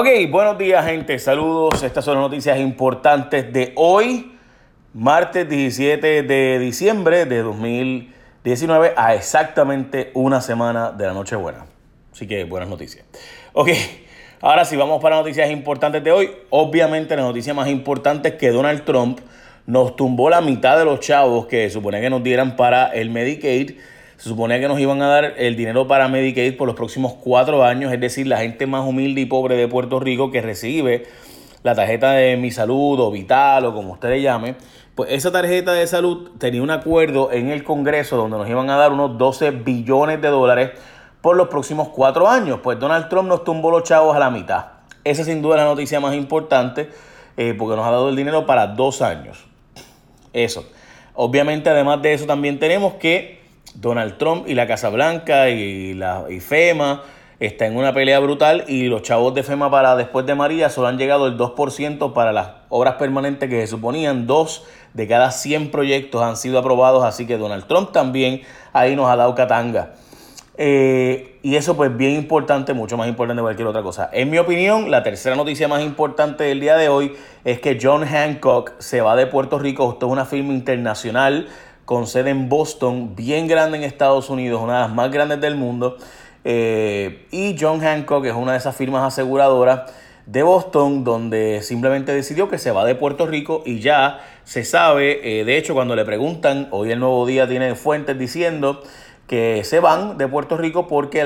Ok, buenos días gente, saludos. Estas son las noticias importantes de hoy, martes 17 de diciembre de 2019, a exactamente una semana de la Nochebuena. Así que buenas noticias. Ok, ahora sí, vamos para noticias importantes de hoy. Obviamente la noticia más importante es que Donald Trump nos tumbó la mitad de los chavos que supone que nos dieran para el Medicaid se suponía que nos iban a dar el dinero para Medicaid por los próximos cuatro años, es decir, la gente más humilde y pobre de Puerto Rico que recibe la tarjeta de Mi Salud o Vital o como usted le llame, pues esa tarjeta de salud tenía un acuerdo en el Congreso donde nos iban a dar unos 12 billones de dólares por los próximos cuatro años. Pues Donald Trump nos tumbó los chavos a la mitad. Esa sin duda es la noticia más importante eh, porque nos ha dado el dinero para dos años. Eso. Obviamente, además de eso, también tenemos que Donald Trump y la Casa Blanca y, la, y FEMA están en una pelea brutal y los chavos de FEMA para después de María solo han llegado el 2% para las obras permanentes que se suponían. Dos de cada 100 proyectos han sido aprobados, así que Donald Trump también ahí nos ha dado catanga. Eh, y eso pues bien importante, mucho más importante que cualquier otra cosa. En mi opinión, la tercera noticia más importante del día de hoy es que John Hancock se va de Puerto Rico. Esto es una firma internacional con sede en Boston, bien grande en Estados Unidos, una de las más grandes del mundo. Eh, y John Hancock es una de esas firmas aseguradoras de Boston, donde simplemente decidió que se va de Puerto Rico y ya se sabe, eh, de hecho cuando le preguntan, hoy el nuevo día tiene fuentes diciendo que se van de Puerto Rico porque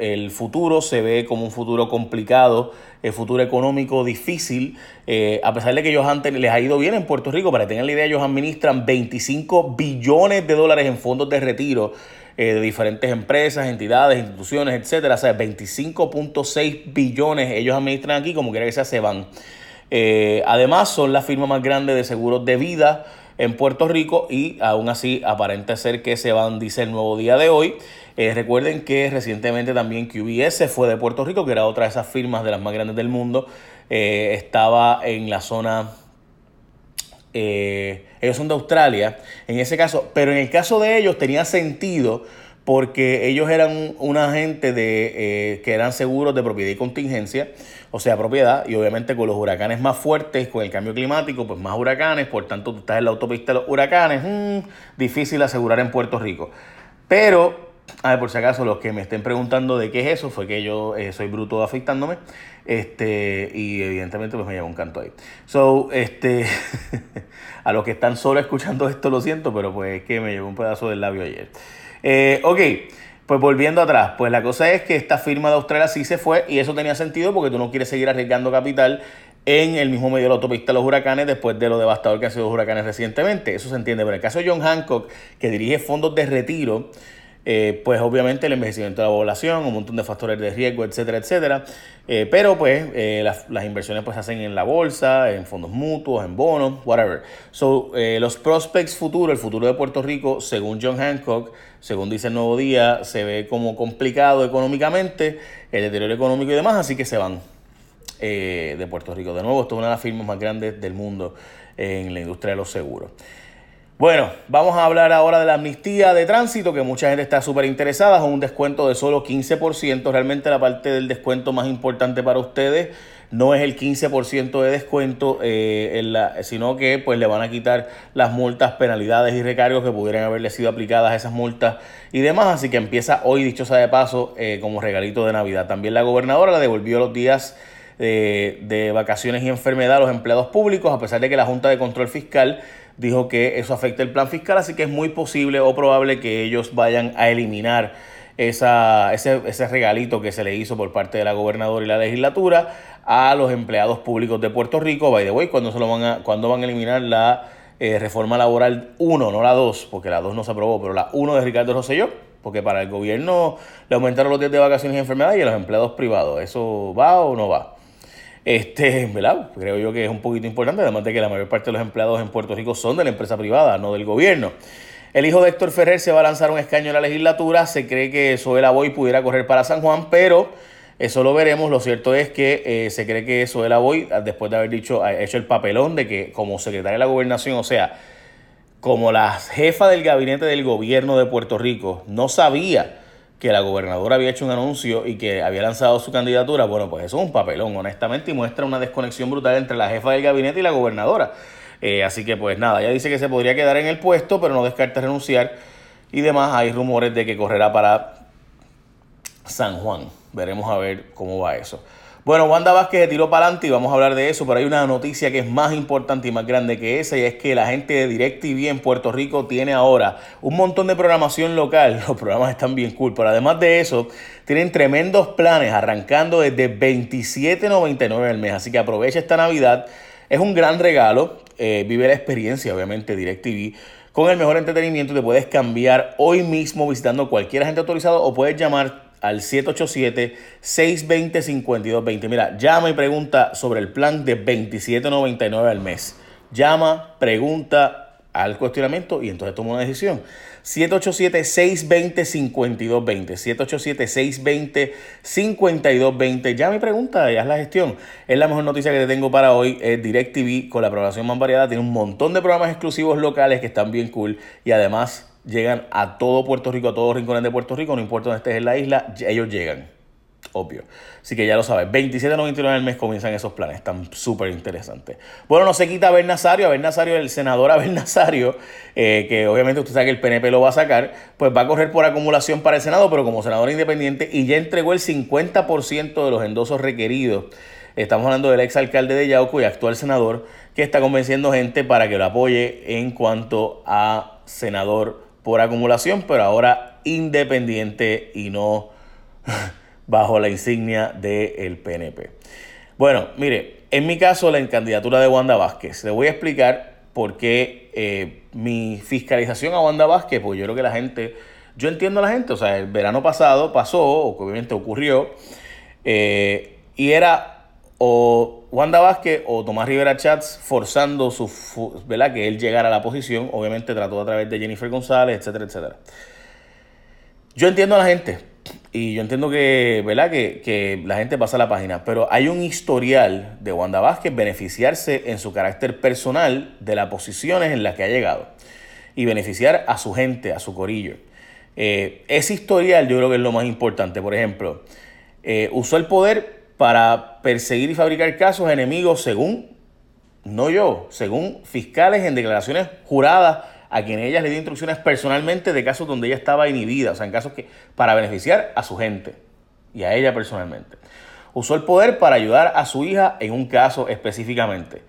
el futuro se ve como un futuro complicado, el futuro económico difícil, eh, a pesar de que ellos antes les ha ido bien en Puerto Rico, para que tengan la idea, ellos administran 25 billones de dólares en fondos de retiro eh, de diferentes empresas, entidades, instituciones, etcétera, o sea, 25.6 billones ellos administran aquí, como quiera que sea, se van. Eh, además, son la firma más grande de seguros de vida, en Puerto Rico y aún así aparenta ser que se van, dice el nuevo día de hoy. Eh, recuerden que recientemente también QBS fue de Puerto Rico, que era otra de esas firmas de las más grandes del mundo. Eh, estaba en la zona eh, ellos son de Australia, en ese caso, pero en el caso de ellos tenía sentido porque ellos eran una gente de, eh, que eran seguros de propiedad y contingencia, o sea, propiedad, y obviamente con los huracanes más fuertes, con el cambio climático, pues más huracanes, por tanto tú estás en la autopista de los huracanes, mm, difícil asegurar en Puerto Rico. Pero, a ver, por si acaso, los que me estén preguntando de qué es eso, fue que yo eh, soy bruto afectándome, este, y evidentemente pues me lleva un canto ahí. So, este, a los que están solo escuchando esto lo siento, pero pues es que me llevó un pedazo del labio ayer. Eh, ok, pues volviendo atrás, pues la cosa es que esta firma de Australia sí se fue y eso tenía sentido porque tú no quieres seguir arriesgando capital en el mismo medio de la autopista de los huracanes después de lo devastador que han sido los huracanes recientemente. Eso se entiende. Pero en el caso de John Hancock, que dirige fondos de retiro, eh, pues obviamente el envejecimiento de la población, un montón de factores de riesgo, etcétera, etcétera. Eh, pero pues eh, las, inversiones pues se hacen en la bolsa, en fondos mutuos, en bonos, whatever. So, los prospects futuros, el futuro de Puerto Rico, según John Hancock, según dice el Nuevo Día, se ve como complicado económicamente, el deterioro económico y demás, así que se van de Puerto Rico. De nuevo, esto es una de las firmas más grandes del mundo en la industria de los seguros. Bueno, vamos a hablar ahora de la amnistía de tránsito, que mucha gente está súper interesada, con un descuento de solo 15%. Realmente la parte del descuento más importante para ustedes no es el 15% de descuento, eh, sino que pues le van a quitar las multas, penalidades y recargos que pudieran haberle sido aplicadas a esas multas y demás. Así que empieza hoy, dicho sea de paso, eh, como regalito de Navidad. También la gobernadora le devolvió los días de, de vacaciones y enfermedad a los empleados públicos, a pesar de que la Junta de Control Fiscal dijo que eso afecta el plan fiscal, así que es muy posible o probable que ellos vayan a eliminar esa, ese, ese, regalito que se le hizo por parte de la gobernadora y la legislatura a los empleados públicos de Puerto Rico. By the way, cuando, se lo van, a, cuando van a eliminar la eh, reforma laboral 1, no la 2, porque la 2 no se aprobó, pero la 1 de Ricardo Rosselló, porque para el gobierno le aumentaron los días de vacaciones y enfermedades y a los empleados privados. ¿Eso va o no va? Este, ¿verdad? Creo yo que es un poquito importante, además de que la mayor parte de los empleados en Puerto Rico son de la empresa privada, no del gobierno. El hijo de Héctor Ferrer se va a lanzar un escaño en la legislatura. Se cree que Soela Boy pudiera correr para San Juan, pero eso lo veremos. Lo cierto es que eh, se cree que Soela Boy, después de haber dicho, hecho el papelón de que como secretaria de la gobernación, o sea, como la jefa del gabinete del gobierno de Puerto Rico, no sabía que la gobernadora había hecho un anuncio y que había lanzado su candidatura, bueno, pues eso es un papelón, honestamente, y muestra una desconexión brutal entre la jefa del gabinete y la gobernadora. Eh, así que pues nada, ella dice que se podría quedar en el puesto, pero no descarta renunciar. Y demás, hay rumores de que correrá para San Juan. Veremos a ver cómo va eso. Bueno, Wanda Vázquez se tiró para adelante y vamos a hablar de eso, pero hay una noticia que es más importante y más grande que esa y es que la gente de DirecTV en Puerto Rico tiene ahora un montón de programación local. Los programas están bien cool, pero además de eso, tienen tremendos planes arrancando desde 27.99 al mes, así que aprovecha esta Navidad. Es un gran regalo, eh, vive la experiencia, obviamente, DirecTV. Con el mejor entretenimiento te puedes cambiar hoy mismo visitando cualquier agente autorizado o puedes llamar al 787-620-5220. Mira, llama y pregunta sobre el plan de 27.99 al mes. Llama, pregunta al cuestionamiento y entonces toma una decisión. 787-620-5220. 787-620-5220. Llama y pregunta y haz la gestión. Es la mejor noticia que te tengo para hoy. Es DirecTV con la programación más variada. Tiene un montón de programas exclusivos locales que están bien cool y además llegan a todo Puerto Rico, a todos los rincones de Puerto Rico, no importa dónde estés en la isla, ellos llegan. Obvio. Así que ya lo sabes. 27.99 al mes comienzan esos planes. Están súper interesantes. Bueno, no se quita Abel Nazario. Abel Nazario, el senador Abel Nazario, eh, que obviamente usted sabe que el PNP lo va a sacar, pues va a correr por acumulación para el Senado, pero como senador independiente y ya entregó el 50% de los endosos requeridos. Estamos hablando del ex alcalde de Yauco y actual senador que está convenciendo gente para que lo apoye en cuanto a senador por acumulación, pero ahora independiente y no bajo la insignia del PNP. Bueno, mire, en mi caso la candidatura de Wanda Vázquez, le voy a explicar por qué eh, mi fiscalización a Wanda Vázquez, pues yo creo que la gente, yo entiendo a la gente, o sea, el verano pasado pasó, obviamente ocurrió, eh, y era o Wanda Vázquez o Tomás Rivera Chats forzando su, ¿verdad? que él llegara a la posición. Obviamente trató a través de Jennifer González, etcétera, etcétera. Yo entiendo a la gente y yo entiendo que, ¿verdad? Que, que, la gente pasa la página, pero hay un historial de Wanda Vázquez beneficiarse en su carácter personal de las posiciones en las que ha llegado y beneficiar a su gente, a su corillo. Eh, ese historial yo creo que es lo más importante. Por ejemplo, eh, usó el poder para perseguir y fabricar casos enemigos según, no yo, según fiscales en declaraciones juradas a quienes ella le dio instrucciones personalmente de casos donde ella estaba inhibida, o sea, en casos que para beneficiar a su gente y a ella personalmente. Usó el poder para ayudar a su hija en un caso específicamente.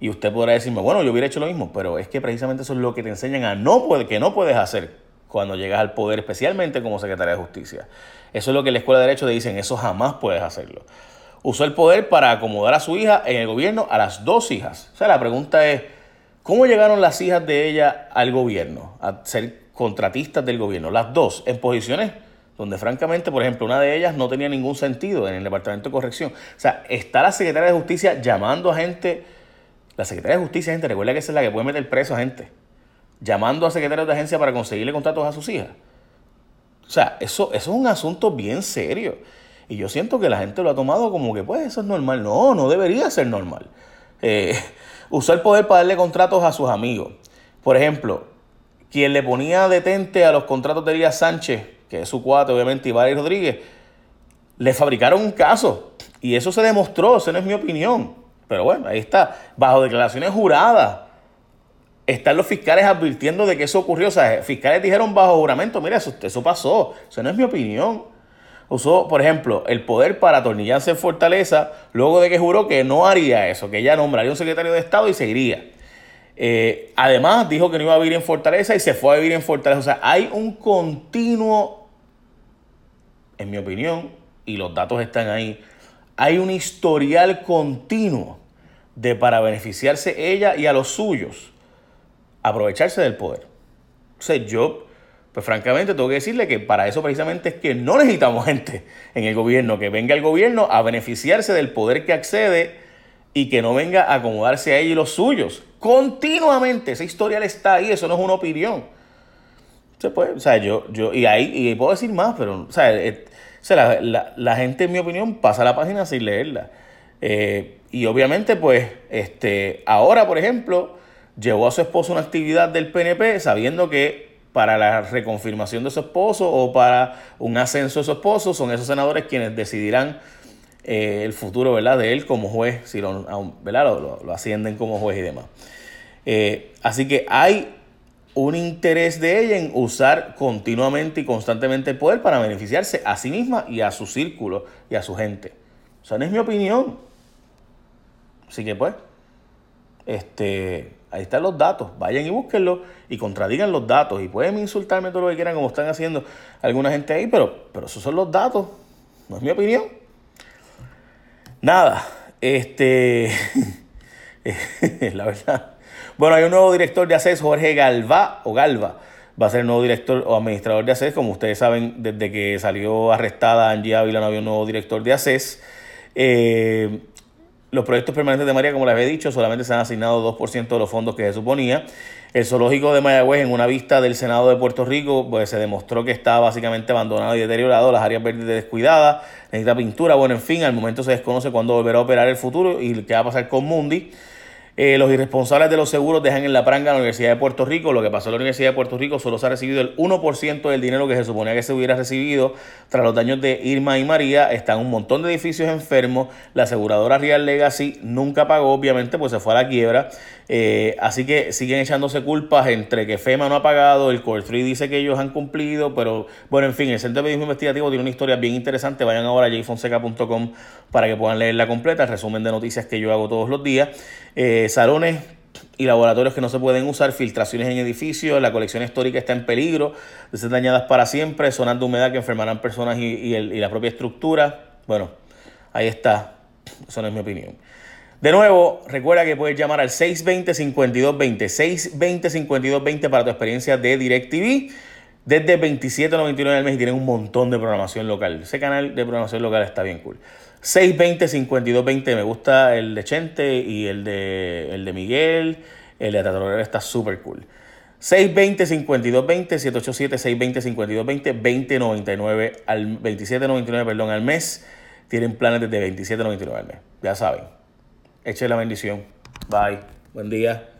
Y usted podrá decirme, bueno, yo hubiera hecho lo mismo, pero es que precisamente eso es lo que te enseñan a no que no puedes hacer cuando llegas al poder, especialmente como secretaria de justicia. Eso es lo que la Escuela de Derecho te dicen, eso jamás puedes hacerlo. Usó el poder para acomodar a su hija en el gobierno a las dos hijas. O sea, la pregunta es, ¿cómo llegaron las hijas de ella al gobierno, a ser contratistas del gobierno? Las dos, en posiciones donde francamente, por ejemplo, una de ellas no tenía ningún sentido en el Departamento de Corrección. O sea, está la Secretaria de Justicia llamando a gente, la Secretaria de Justicia, gente, recuerda que es la que puede meter preso a gente, llamando a secretarios de agencia para conseguirle contratos a sus hijas. O sea, eso, eso es un asunto bien serio. Y yo siento que la gente lo ha tomado como que, pues, eso es normal. No, no debería ser normal. Eh, usó el poder para darle contratos a sus amigos. Por ejemplo, quien le ponía detente a los contratos de Elías Sánchez, que es su cuate, obviamente, y Rodríguez, le fabricaron un caso. Y eso se demostró, esa no es mi opinión. Pero bueno, ahí está, bajo declaraciones juradas están los fiscales advirtiendo de que eso ocurrió. O sea, fiscales dijeron bajo juramento, mira, eso, eso pasó. Eso no es mi opinión. Usó, por ejemplo, el poder para atornillarse en Fortaleza luego de que juró que no haría eso, que ella nombraría un secretario de Estado y se iría. Eh, además, dijo que no iba a vivir en Fortaleza y se fue a vivir en Fortaleza. O sea, hay un continuo, en mi opinión, y los datos están ahí, hay un historial continuo de para beneficiarse ella y a los suyos aprovecharse del poder. O yo, pues francamente, tengo que decirle que para eso precisamente es que no necesitamos gente en el gobierno, que venga el gobierno a beneficiarse del poder que accede y que no venga a acomodarse a ellos y los suyos. Continuamente, ese historial está ahí, eso no es una opinión. Se puede, o sea, yo, yo, y ahí, y puedo decir más, pero, o sea, eh, la, gente, en mi opinión, pasa la página sin leerla. Eh, y obviamente, pues, este, ahora, por ejemplo, llevó a su esposo una actividad del PNP sabiendo que para la reconfirmación de su esposo o para un ascenso de su esposo, son esos senadores quienes decidirán eh, el futuro ¿verdad? de él como juez, si lo, ¿verdad? Lo, ascienden como juez y demás. Eh, así que hay un interés de ella en usar continuamente y constantemente el poder para beneficiarse a sí misma y a su círculo y a su gente. O sea, no es mi opinión. Así que pues, este, ahí están los datos. Vayan y búsquenlos y contradigan los datos. Y pueden insultarme todo lo que quieran como están haciendo alguna gente ahí, pero, pero esos son los datos. No es mi opinión. Nada, este, la verdad. Bueno, hay un nuevo director de ACES, Jorge Galva, o Galva, va a ser el nuevo director o administrador de ACES. Como ustedes saben, desde que salió arrestada Angie Ávila no había un nuevo director de ACES. Eh, los proyectos permanentes de María, como les había dicho, solamente se han asignado 2% de los fondos que se suponía. El zoológico de Mayagüez, en una vista del Senado de Puerto Rico, pues se demostró que está básicamente abandonado y deteriorado, las áreas verdes descuidadas, necesita pintura, bueno, en fin, al momento se desconoce cuándo volverá a operar el futuro y qué va a pasar con Mundi. Eh, los irresponsables de los seguros dejan en la pranga a la Universidad de Puerto Rico. Lo que pasó en la Universidad de Puerto Rico solo se ha recibido el 1% del dinero que se suponía que se hubiera recibido tras los daños de Irma y María. Están un montón de edificios enfermos. La aseguradora Real Legacy nunca pagó, obviamente, pues se fue a la quiebra. Eh, así que siguen echándose culpas entre que FEMA no ha pagado, el Core 3 dice que ellos han cumplido, pero bueno, en fin, el Centro de Periodismo Investigativo tiene una historia bien interesante. Vayan ahora a jfonseca.com para que puedan leerla completa, el resumen de noticias que yo hago todos los días. Eh, salones y laboratorios que no se pueden usar, filtraciones en edificios, la colección histórica está en peligro de ser dañadas para siempre, zonas de humedad que enfermarán personas y, y la propia estructura. Bueno, ahí está. Eso no es mi opinión. De nuevo, recuerda que puedes llamar al 620-5220, 620-5220 para tu experiencia de DirecTV. Desde $27.99 al mes y tienen un montón de programación local. Ese canal de programación local está bien cool. 620-5220, me gusta el de Chente y el de, el de Miguel. El de Tatorera está súper cool. 620-5220, 787-620-5220, 2099 al 27.99, perdón, al mes. Tienen planes desde 27.99 al mes. Ya saben. Eche la bendición. Bye. Buen día.